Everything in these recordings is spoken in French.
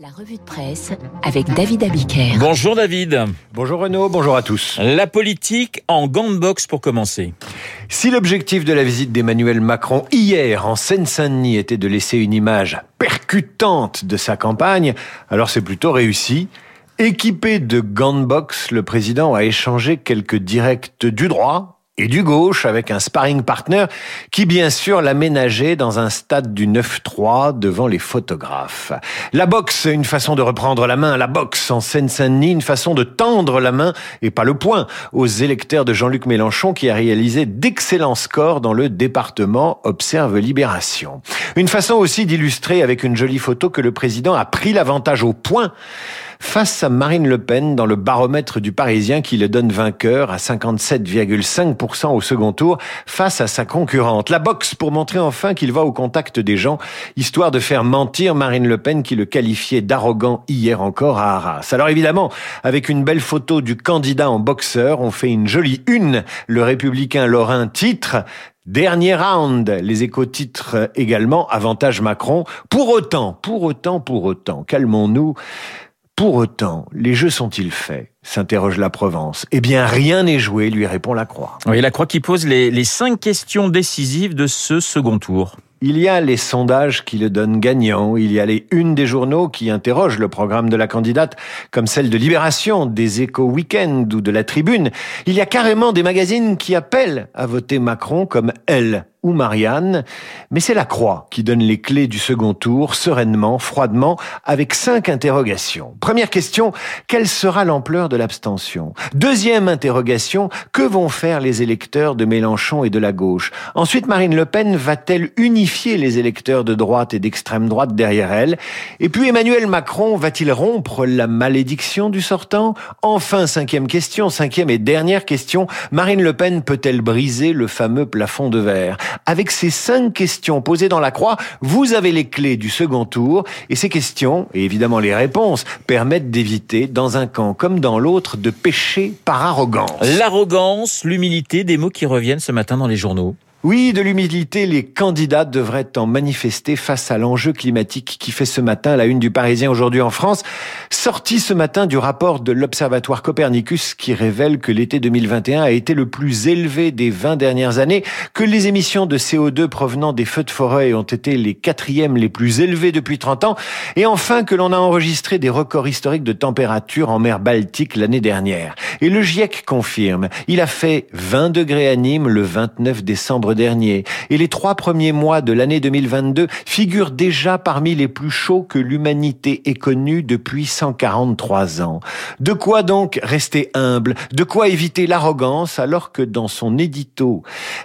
La revue de presse avec David Abiker. Bonjour David. Bonjour Renaud, bonjour à tous. La politique en gants de boxe pour commencer. Si l'objectif de la visite d'Emmanuel Macron hier en Seine-Saint-Denis était de laisser une image percutante de sa campagne, alors c'est plutôt réussi. Équipé de gants de boxe, le président a échangé quelques directs du droit et du gauche avec un sparring partner qui bien sûr l'a ménagé dans un stade du 9-3 devant les photographes. La boxe, une façon de reprendre la main, la boxe en Seine-Saint-Denis, une façon de tendre la main et pas le poing aux électeurs de Jean-Luc Mélenchon qui a réalisé d'excellents scores dans le département Observe Libération. Une façon aussi d'illustrer avec une jolie photo que le président a pris l'avantage au point face à Marine Le Pen dans le baromètre du Parisien qui le donne vainqueur à 57,5% au second tour face à sa concurrente. La boxe pour montrer enfin qu'il va au contact des gens, histoire de faire mentir Marine Le Pen qui le qualifiait d'arrogant hier encore à Arras. Alors évidemment, avec une belle photo du candidat en boxeur, on fait une jolie une. Le républicain Lorrain titre Dernier round, les échos titres également, avantage Macron. Pour autant, pour autant, pour autant, calmons-nous. Pour autant, les jeux sont-ils faits s'interroge la Provence. Eh bien, rien n'est joué, lui répond la Croix. Oui, la Croix qui pose les, les cinq questions décisives de ce second tour. Il y a les sondages qui le donnent gagnant, il y a les unes des journaux qui interrogent le programme de la candidate, comme celle de Libération, des Échos Week-end ou de la Tribune. Il y a carrément des magazines qui appellent à voter Macron comme elle ou Marianne, mais c'est la Croix qui donne les clés du second tour, sereinement, froidement, avec cinq interrogations. Première question, quelle sera l'ampleur de l'abstention? Deuxième interrogation, que vont faire les électeurs de Mélenchon et de la gauche? Ensuite, Marine Le Pen va-t-elle unifier les électeurs de droite et d'extrême droite derrière elle? Et puis Emmanuel Macron va-t-il rompre la malédiction du sortant? Enfin, cinquième question, cinquième et dernière question, Marine Le Pen peut-elle briser le fameux plafond de verre? Avec ces cinq questions posées dans la croix, vous avez les clés du second tour et ces questions, et évidemment les réponses, permettent d'éviter, dans un camp comme dans l'autre, de pécher par arrogance. L'arrogance, l'humilité, des mots qui reviennent ce matin dans les journaux. Oui, de l'humilité, les candidats devraient en manifester face à l'enjeu climatique qui fait ce matin la une du Parisien aujourd'hui en France, sorti ce matin du rapport de l'Observatoire Copernicus qui révèle que l'été 2021 a été le plus élevé des 20 dernières années, que les émissions de CO2 provenant des feux de forêt ont été les quatrièmes les plus élevées depuis 30 ans, et enfin que l'on a enregistré des records historiques de température en mer Baltique l'année dernière. Et le GIEC confirme, il a fait 20 degrés à Nîmes le 29 décembre dernier, et les trois premiers mois de l'année 2022 figurent déjà parmi les plus chauds que l'humanité ait connus depuis 143 ans. De quoi donc rester humble? De quoi éviter l'arrogance alors que dans son édito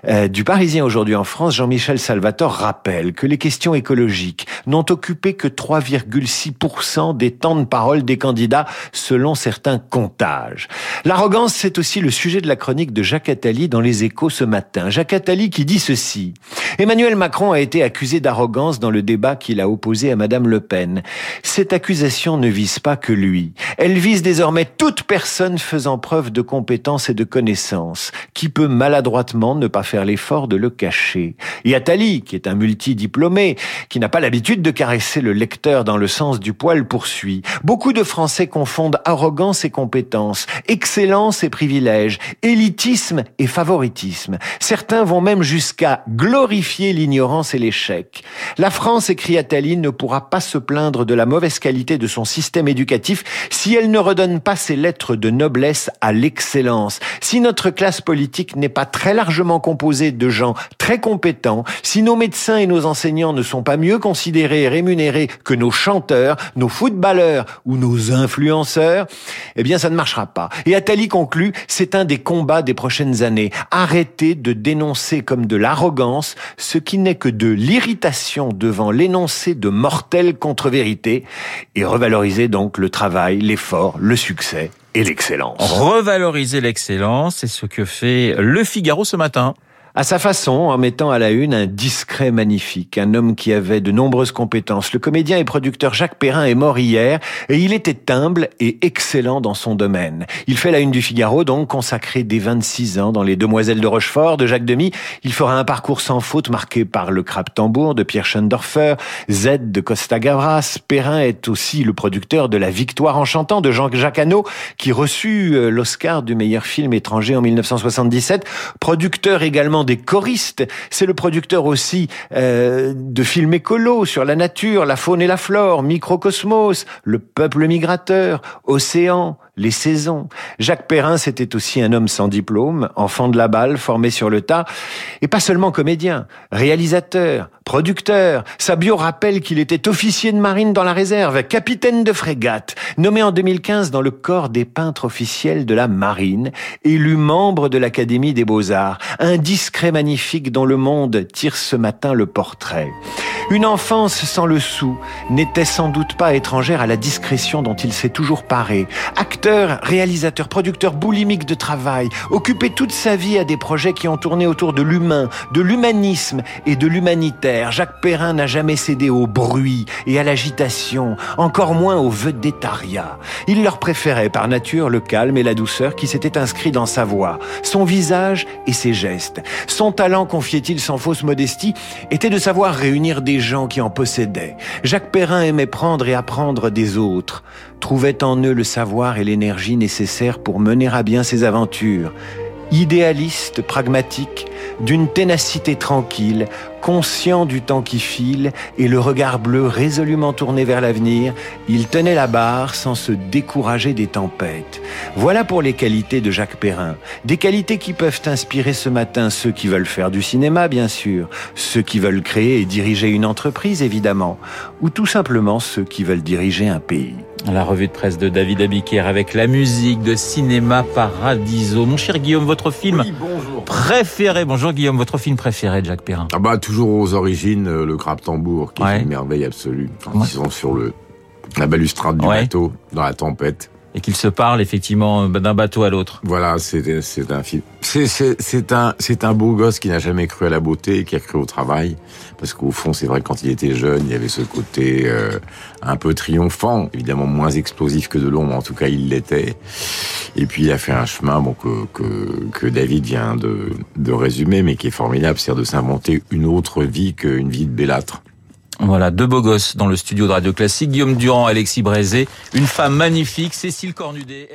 euh, du Parisien aujourd'hui en France, Jean-Michel Salvatore rappelle que les questions écologiques n'ont occupé que 3,6% des temps de parole des candidats selon certains comptages. L'arrogance, c'est aussi le sujet de la chronique de Jacques Attali dans les échos ce matin. Jacques Attali qui qui dit ceci. Emmanuel Macron a été accusé d'arrogance dans le débat qu'il a opposé à Madame Le Pen. Cette accusation ne vise pas que lui. Elle vise désormais toute personne faisant preuve de compétence et de connaissance, qui peut maladroitement ne pas faire l'effort de le cacher. Et Attali, qui est un multidiplômé, qui n'a pas l'habitude de caresser le lecteur dans le sens du poil, poursuit. Beaucoup de Français confondent arrogance et compétence, excellence et privilège, élitisme et favoritisme. Certains vont même jusqu'à glorifier l'ignorance et l'échec. La France, écrit Attali, ne pourra pas se plaindre de la mauvaise qualité de son système éducatif si elle ne redonne pas ses lettres de noblesse à l'excellence. Si notre classe politique n'est pas très largement composée de gens très compétents, si nos médecins et nos enseignants ne sont pas mieux considérés et rémunérés que nos chanteurs, nos footballeurs ou nos influenceurs, eh bien ça ne marchera pas. Et Attali conclut, c'est un des combats des prochaines années. Arrêtez de dénoncer comme de l'arrogance, ce qui n'est que de l'irritation devant l'énoncé de mortelle contre-vérité, et revaloriser donc le travail, l'effort, le succès et l'excellence. Revaloriser l'excellence, c'est ce que fait Le Figaro ce matin. À sa façon, en mettant à la une un discret magnifique, un homme qui avait de nombreuses compétences. Le comédien et producteur Jacques Perrin est mort hier et il était humble et excellent dans son domaine. Il fait la une du Figaro, donc consacré dès 26 ans dans Les Demoiselles de Rochefort de Jacques Demy. Il fera un parcours sans faute marqué par Le Crabe Tambour de Pierre Schendorfer, Z de Costa Gavras. Perrin est aussi le producteur de La Victoire en chantant de Jean-Jacques Hano qui reçut euh, l'Oscar du meilleur film étranger en 1977. Producteur également des choristes. C'est le producteur aussi euh, de films écolos sur la nature, la faune et la flore, Microcosmos, le peuple migrateur, Océan, les saisons. Jacques Perrin, c'était aussi un homme sans diplôme, enfant de la balle, formé sur le tas, et pas seulement comédien, réalisateur, producteur. Sa bio rappelle qu'il était officier de marine dans la réserve, capitaine de frégate, nommé en 2015 dans le corps des peintres officiels de la marine, élu membre de l'Académie des beaux-arts, un discret magnifique dont le monde tire ce matin le portrait. Une enfance sans le sou n'était sans doute pas étrangère à la discrétion dont il s'est toujours paré. Acteur, réalisateur, producteur boulimique de travail, occupé toute sa vie à des projets qui ont tourné autour de l'humain, de l'humanisme et de l'humanitaire. Jacques Perrin n'a jamais cédé au bruit et à l'agitation, encore moins au vedettariat. Il leur préférait par nature le calme et la douceur qui s'étaient inscrits dans sa voix, son visage et ses gestes. Son talent, confiait-il sans fausse modestie, était de savoir réunir des gens qui en possédaient. Jacques Perrin aimait prendre et apprendre des autres, trouvait en eux le savoir et l'énergie nécessaires pour mener à bien ses aventures. Idéaliste, pragmatique, d'une ténacité tranquille, conscient du temps qui file et le regard bleu résolument tourné vers l'avenir, il tenait la barre sans se décourager des tempêtes. Voilà pour les qualités de Jacques Perrin. Des qualités qui peuvent inspirer ce matin ceux qui veulent faire du cinéma, bien sûr, ceux qui veulent créer et diriger une entreprise, évidemment, ou tout simplement ceux qui veulent diriger un pays. La revue de presse de David Abiker avec la musique de Cinéma Paradiso. Mon cher Guillaume, votre film préféré. Bonjour Guillaume, votre film préféré de Jacques Perrin. Ah bah toujours aux origines, euh, le crabe tambour, qui est une merveille absolue. Quand ils sont sur le la balustrade du bateau, dans la tempête et qu'ils se parlent effectivement d'un bateau à l'autre. Voilà, c'est un film. C'est un un beau gosse qui n'a jamais cru à la beauté et qui a cru au travail parce qu'au fond, c'est vrai quand il était jeune, il y avait ce côté euh, un peu triomphant, évidemment moins explosif que de l'ombre, en tout cas il l'était. Et puis il a fait un chemin bon que que, que David vient de de résumer mais qui est formidable, c'est-à-dire de s'inventer une autre vie qu'une vie de bellâtre. Voilà, deux beaux gosses dans le studio de Radio Classique. Guillaume Durand, Alexis Brézé, une femme magnifique, Cécile Cornudet.